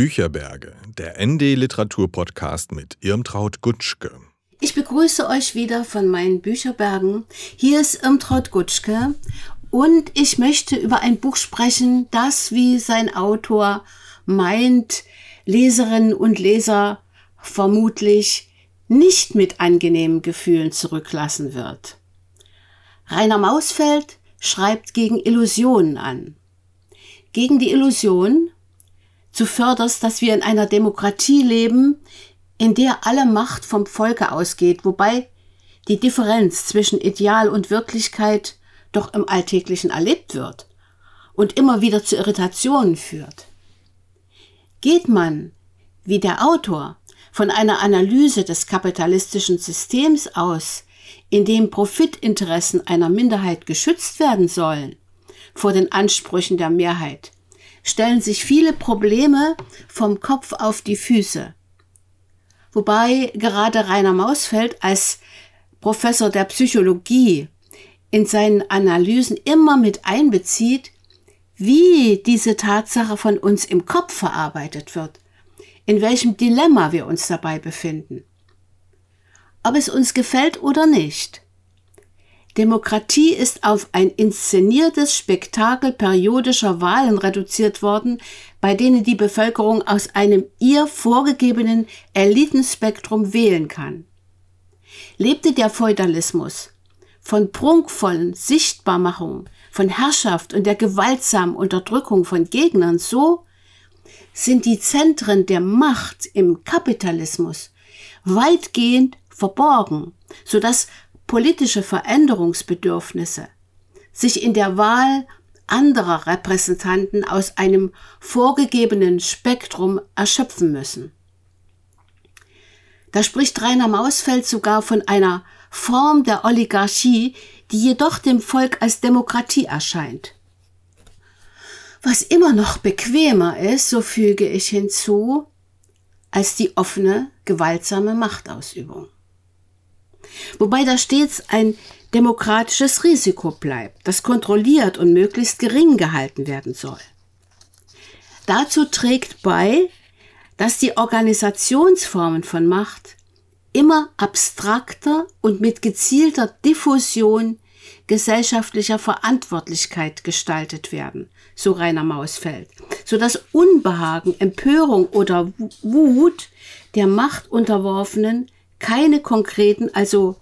Bücherberge, der ND Literatur Podcast mit Irmtraut Gutschke. Ich begrüße euch wieder von meinen Bücherbergen. Hier ist Irmtraut Gutschke und ich möchte über ein Buch sprechen, das, wie sein Autor meint, Leserinnen und Leser vermutlich nicht mit angenehmen Gefühlen zurücklassen wird. Rainer Mausfeld schreibt gegen Illusionen an. Gegen die Illusion, zuvörderst, dass wir in einer Demokratie leben, in der alle Macht vom Volke ausgeht, wobei die Differenz zwischen Ideal und Wirklichkeit doch im Alltäglichen erlebt wird und immer wieder zu Irritationen führt. Geht man, wie der Autor, von einer Analyse des kapitalistischen Systems aus, in dem Profitinteressen einer Minderheit geschützt werden sollen vor den Ansprüchen der Mehrheit, stellen sich viele Probleme vom Kopf auf die Füße. Wobei gerade Rainer Mausfeld als Professor der Psychologie in seinen Analysen immer mit einbezieht, wie diese Tatsache von uns im Kopf verarbeitet wird, in welchem Dilemma wir uns dabei befinden. Ob es uns gefällt oder nicht. Demokratie ist auf ein inszeniertes Spektakel periodischer Wahlen reduziert worden, bei denen die Bevölkerung aus einem ihr vorgegebenen Elitenspektrum wählen kann. Lebte der Feudalismus von prunkvollen Sichtbarmachung, von Herrschaft und der gewaltsamen Unterdrückung von Gegnern so, sind die Zentren der Macht im Kapitalismus weitgehend verborgen, so dass politische Veränderungsbedürfnisse sich in der Wahl anderer Repräsentanten aus einem vorgegebenen Spektrum erschöpfen müssen. Da spricht Rainer Mausfeld sogar von einer Form der Oligarchie, die jedoch dem Volk als Demokratie erscheint. Was immer noch bequemer ist, so füge ich hinzu, als die offene, gewaltsame Machtausübung wobei da stets ein demokratisches Risiko bleibt, das kontrolliert und möglichst gering gehalten werden soll. Dazu trägt bei, dass die Organisationsformen von Macht immer abstrakter und mit gezielter Diffusion gesellschaftlicher Verantwortlichkeit gestaltet werden, so Rainer Mausfeld, so dass Unbehagen, Empörung oder Wut der Machtunterworfenen keine konkreten, also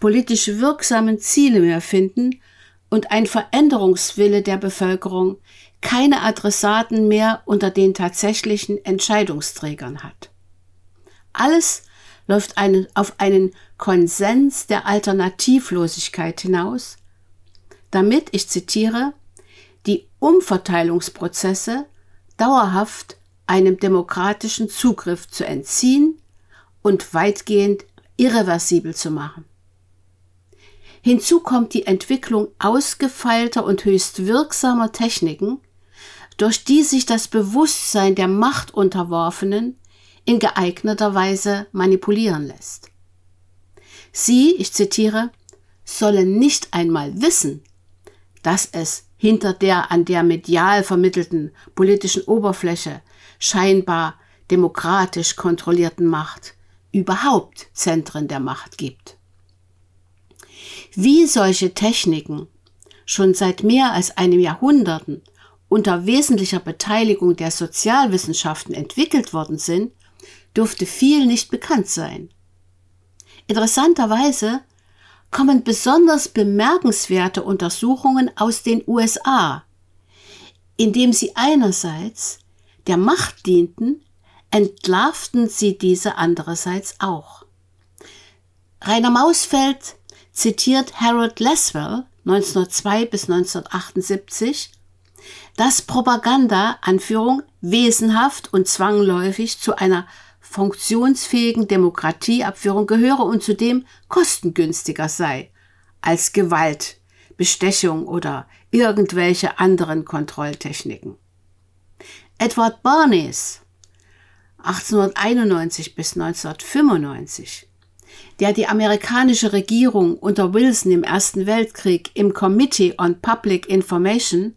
politisch wirksamen Ziele mehr finden und ein Veränderungswille der Bevölkerung keine Adressaten mehr unter den tatsächlichen Entscheidungsträgern hat. Alles läuft einen, auf einen Konsens der Alternativlosigkeit hinaus, damit, ich zitiere, die Umverteilungsprozesse dauerhaft einem demokratischen Zugriff zu entziehen und weitgehend irreversibel zu machen. Hinzu kommt die Entwicklung ausgefeilter und höchst wirksamer Techniken, durch die sich das Bewusstsein der Machtunterworfenen in geeigneter Weise manipulieren lässt. Sie, ich zitiere, sollen nicht einmal wissen, dass es hinter der an der medial vermittelten politischen Oberfläche scheinbar demokratisch kontrollierten Macht überhaupt Zentren der Macht gibt. Wie solche Techniken schon seit mehr als einem Jahrhunderten unter wesentlicher Beteiligung der Sozialwissenschaften entwickelt worden sind, dürfte viel nicht bekannt sein. Interessanterweise kommen besonders bemerkenswerte Untersuchungen aus den USA, indem sie einerseits der Macht dienten, entlarvten sie diese andererseits auch. Rainer Mausfeld zitiert Harold Laswell 1902 bis 1978, dass Propaganda, Anführung, wesenhaft und zwangläufig zu einer funktionsfähigen Demokratieabführung gehöre und zudem kostengünstiger sei als Gewalt, Bestechung oder irgendwelche anderen Kontrolltechniken. Edward Barnes 1891 bis 1995, der die amerikanische Regierung unter Wilson im Ersten Weltkrieg im Committee on Public Information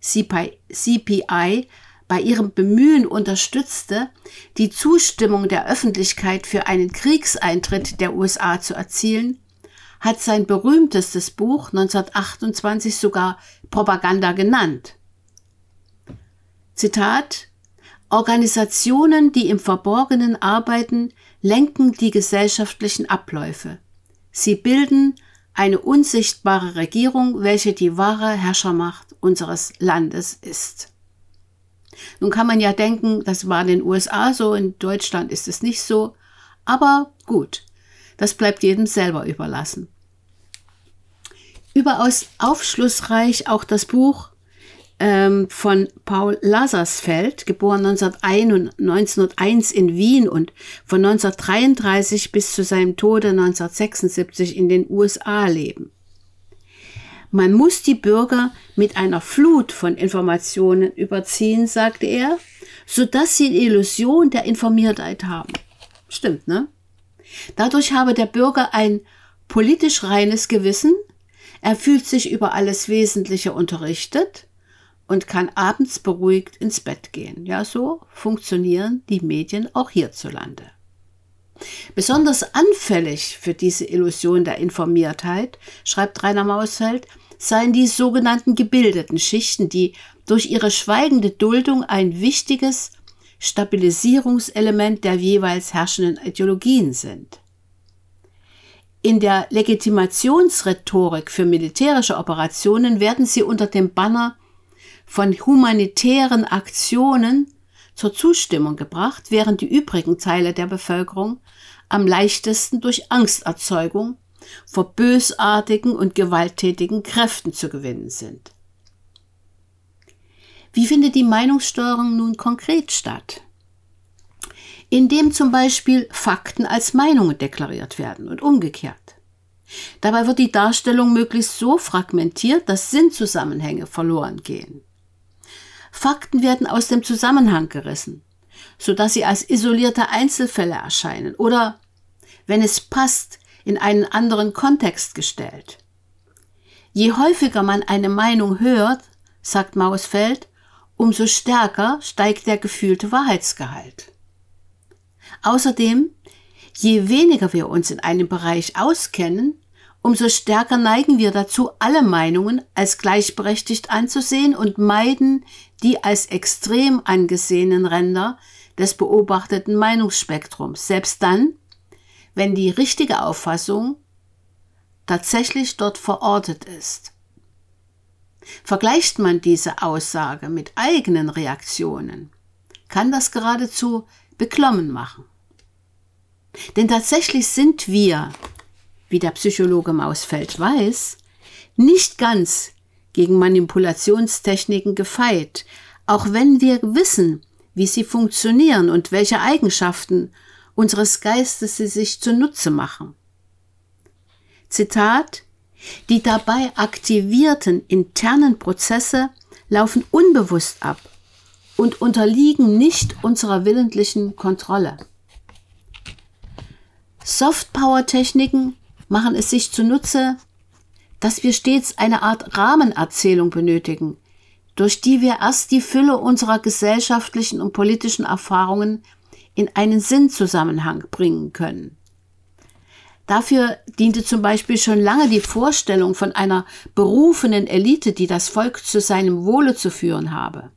CPI bei ihrem Bemühen unterstützte, die Zustimmung der Öffentlichkeit für einen Kriegseintritt der USA zu erzielen, hat sein berühmtestes Buch 1928 sogar Propaganda genannt. Zitat Organisationen, die im Verborgenen arbeiten, lenken die gesellschaftlichen Abläufe. Sie bilden eine unsichtbare Regierung, welche die wahre Herrschermacht unseres Landes ist. Nun kann man ja denken, das war in den USA so, in Deutschland ist es nicht so, aber gut, das bleibt jedem selber überlassen. Überaus aufschlussreich auch das Buch ähm, von Paul Lazarsfeld, geboren 1901 in Wien und von 1933 bis zu seinem Tode 1976 in den USA leben. Man muss die Bürger mit einer Flut von Informationen überziehen, sagte er, so dass sie die Illusion der Informiertheit haben. Stimmt, ne? Dadurch habe der Bürger ein politisch reines Gewissen, er fühlt sich über alles Wesentliche unterrichtet und kann abends beruhigt ins Bett gehen. Ja, so funktionieren die Medien auch hierzulande. Besonders anfällig für diese Illusion der Informiertheit, schreibt Rainer Mausfeld, seien die sogenannten gebildeten Schichten, die durch ihre schweigende Duldung ein wichtiges Stabilisierungselement der jeweils herrschenden Ideologien sind. In der Legitimationsrhetorik für militärische Operationen werden sie unter dem Banner von humanitären Aktionen zur Zustimmung gebracht, während die übrigen Teile der Bevölkerung am leichtesten durch Angsterzeugung vor bösartigen und gewalttätigen Kräften zu gewinnen sind. Wie findet die Meinungssteuerung nun konkret statt? Indem zum Beispiel Fakten als Meinungen deklariert werden und umgekehrt. Dabei wird die Darstellung möglichst so fragmentiert, dass Sinnzusammenhänge verloren gehen. Fakten werden aus dem Zusammenhang gerissen, sodass sie als isolierte Einzelfälle erscheinen oder, wenn es passt, in einen anderen Kontext gestellt. Je häufiger man eine Meinung hört, sagt Mausfeld, umso stärker steigt der gefühlte Wahrheitsgehalt. Außerdem, je weniger wir uns in einem Bereich auskennen, umso stärker neigen wir dazu, alle Meinungen als gleichberechtigt anzusehen und meiden die als extrem angesehenen Ränder des beobachteten Meinungsspektrums, selbst dann, wenn die richtige Auffassung tatsächlich dort verortet ist. Vergleicht man diese Aussage mit eigenen Reaktionen, kann das geradezu beklommen machen. Denn tatsächlich sind wir, wie der Psychologe Mausfeld weiß, nicht ganz gegen Manipulationstechniken gefeit, auch wenn wir wissen, wie sie funktionieren und welche Eigenschaften unseres Geistes sie sich zunutze machen. Zitat Die dabei aktivierten internen Prozesse laufen unbewusst ab und unterliegen nicht unserer willentlichen Kontrolle. Softpower-Techniken machen es sich zunutze, dass wir stets eine Art Rahmenerzählung benötigen, durch die wir erst die Fülle unserer gesellschaftlichen und politischen Erfahrungen in einen Sinnzusammenhang bringen können. Dafür diente zum Beispiel schon lange die Vorstellung von einer berufenen Elite, die das Volk zu seinem Wohle zu führen habe.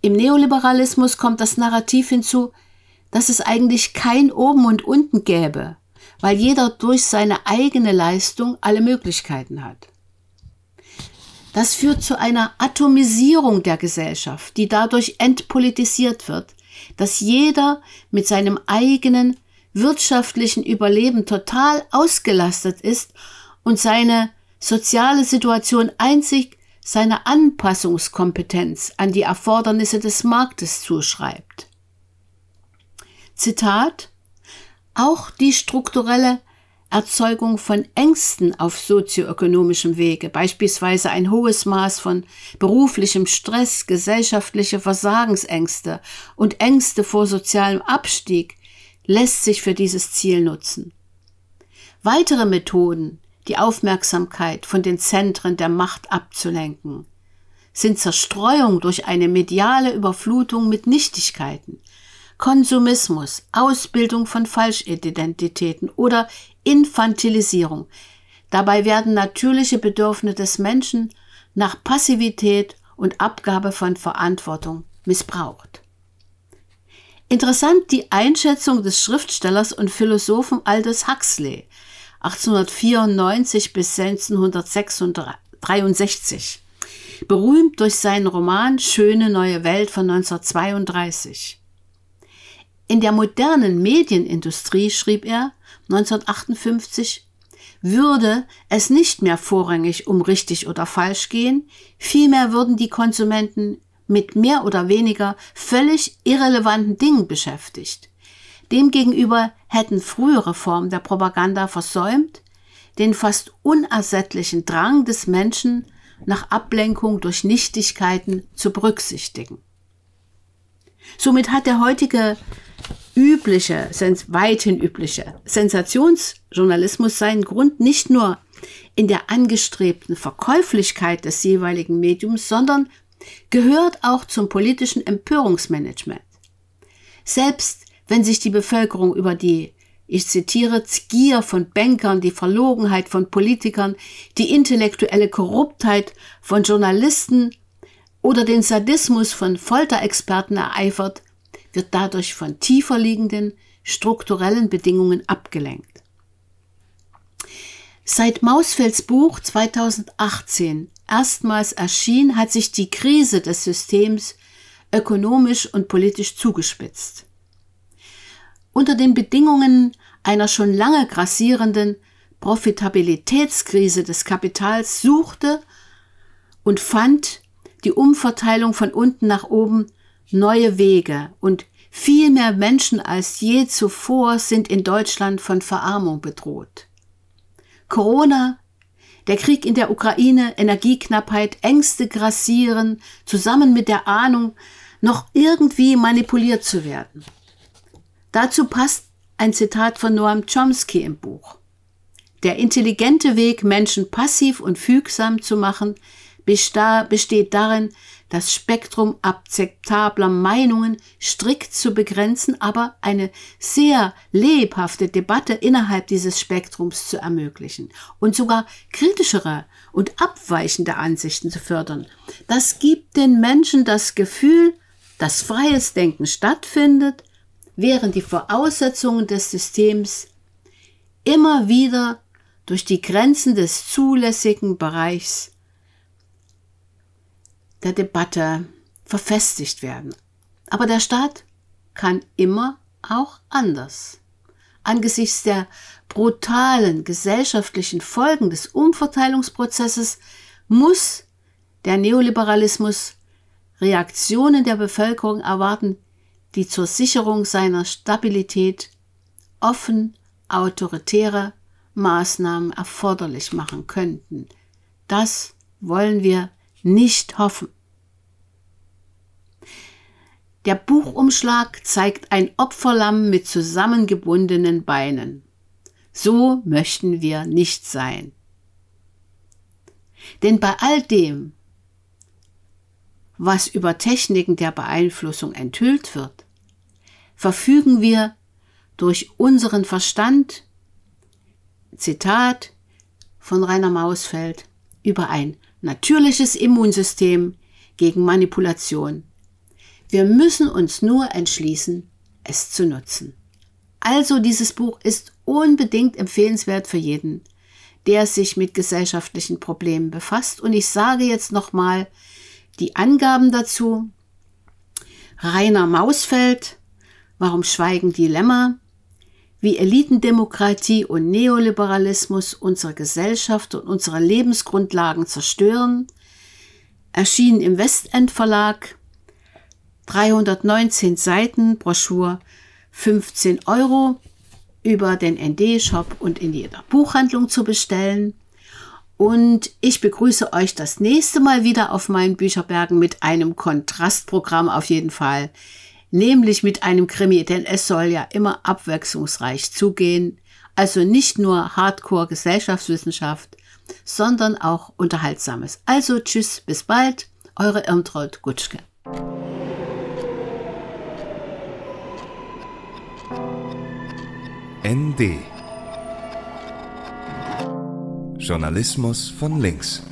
Im Neoliberalismus kommt das Narrativ hinzu, dass es eigentlich kein Oben und Unten gäbe, weil jeder durch seine eigene Leistung alle Möglichkeiten hat. Das führt zu einer Atomisierung der Gesellschaft, die dadurch entpolitisiert wird, dass jeder mit seinem eigenen wirtschaftlichen Überleben total ausgelastet ist und seine soziale Situation einzig seiner Anpassungskompetenz an die Erfordernisse des Marktes zuschreibt. Zitat Auch die strukturelle Erzeugung von Ängsten auf sozioökonomischem Wege, beispielsweise ein hohes Maß von beruflichem Stress, gesellschaftliche Versagensängste und Ängste vor sozialem Abstieg, lässt sich für dieses Ziel nutzen. Weitere Methoden, die Aufmerksamkeit von den Zentren der Macht abzulenken, sind Zerstreuung durch eine mediale Überflutung mit Nichtigkeiten, Konsumismus, Ausbildung von Falschidentitäten oder Infantilisierung. Dabei werden natürliche Bedürfnisse des Menschen nach Passivität und Abgabe von Verantwortung missbraucht. Interessant die Einschätzung des Schriftstellers und Philosophen Aldous Huxley 1894 bis 1963, berühmt durch seinen Roman Schöne neue Welt von 1932. In der modernen Medienindustrie, schrieb er 1958, würde es nicht mehr vorrangig um richtig oder falsch gehen, vielmehr würden die Konsumenten mit mehr oder weniger völlig irrelevanten Dingen beschäftigt. Demgegenüber hätten frühere Formen der Propaganda versäumt, den fast unersättlichen Drang des Menschen nach Ablenkung durch Nichtigkeiten zu berücksichtigen. Somit hat der heutige übliche, weithin übliche Sensationsjournalismus seinen Grund nicht nur in der angestrebten Verkäuflichkeit des jeweiligen Mediums, sondern gehört auch zum politischen Empörungsmanagement. Selbst wenn sich die Bevölkerung über die, ich zitiere, Gier von Bankern, die Verlogenheit von Politikern, die intellektuelle Korruptheit von Journalisten oder den Sadismus von Folterexperten ereifert, wird dadurch von tiefer liegenden strukturellen Bedingungen abgelenkt. Seit Mausfelds Buch 2018 erstmals erschien, hat sich die Krise des Systems ökonomisch und politisch zugespitzt. Unter den Bedingungen einer schon lange grassierenden Profitabilitätskrise des Kapitals suchte und fand die Umverteilung von unten nach oben neue Wege und viel mehr Menschen als je zuvor sind in Deutschland von Verarmung bedroht. Corona, der Krieg in der Ukraine, Energieknappheit, Ängste grassieren, zusammen mit der Ahnung, noch irgendwie manipuliert zu werden. Dazu passt ein Zitat von Noam Chomsky im Buch. Der intelligente Weg, Menschen passiv und fügsam zu machen, besteht darin, das Spektrum akzeptabler Meinungen strikt zu begrenzen, aber eine sehr lebhafte Debatte innerhalb dieses Spektrums zu ermöglichen und sogar kritischere und abweichende Ansichten zu fördern. Das gibt den Menschen das Gefühl, dass freies Denken stattfindet, während die Voraussetzungen des Systems immer wieder durch die Grenzen des zulässigen Bereichs der Debatte verfestigt werden. Aber der Staat kann immer auch anders. Angesichts der brutalen gesellschaftlichen Folgen des Umverteilungsprozesses muss der Neoliberalismus Reaktionen der Bevölkerung erwarten, die zur Sicherung seiner Stabilität offen autoritäre Maßnahmen erforderlich machen könnten. Das wollen wir nicht hoffen. Der Buchumschlag zeigt ein Opferlamm mit zusammengebundenen Beinen. So möchten wir nicht sein. Denn bei all dem, was über Techniken der Beeinflussung enthüllt wird, verfügen wir durch unseren Verstand, Zitat von Rainer Mausfeld, über ein natürliches Immunsystem gegen Manipulation. Wir müssen uns nur entschließen, es zu nutzen. Also dieses Buch ist unbedingt empfehlenswert für jeden, der sich mit gesellschaftlichen Problemen befasst. Und ich sage jetzt nochmal die Angaben dazu. Rainer Mausfeld, Warum schweigen Dilemma? Wie Elitendemokratie und Neoliberalismus unsere Gesellschaft und unsere Lebensgrundlagen zerstören, erschienen im Westend Verlag, 319 Seiten, Broschur 15 Euro über den ND-Shop und in jeder Buchhandlung zu bestellen. Und ich begrüße euch das nächste Mal wieder auf meinen Bücherbergen mit einem Kontrastprogramm auf jeden Fall nämlich mit einem Krimi, denn es soll ja immer abwechslungsreich zugehen, also nicht nur Hardcore Gesellschaftswissenschaft, sondern auch Unterhaltsames. Also tschüss, bis bald, eure Irmtraut Gutschke. ND Journalismus von links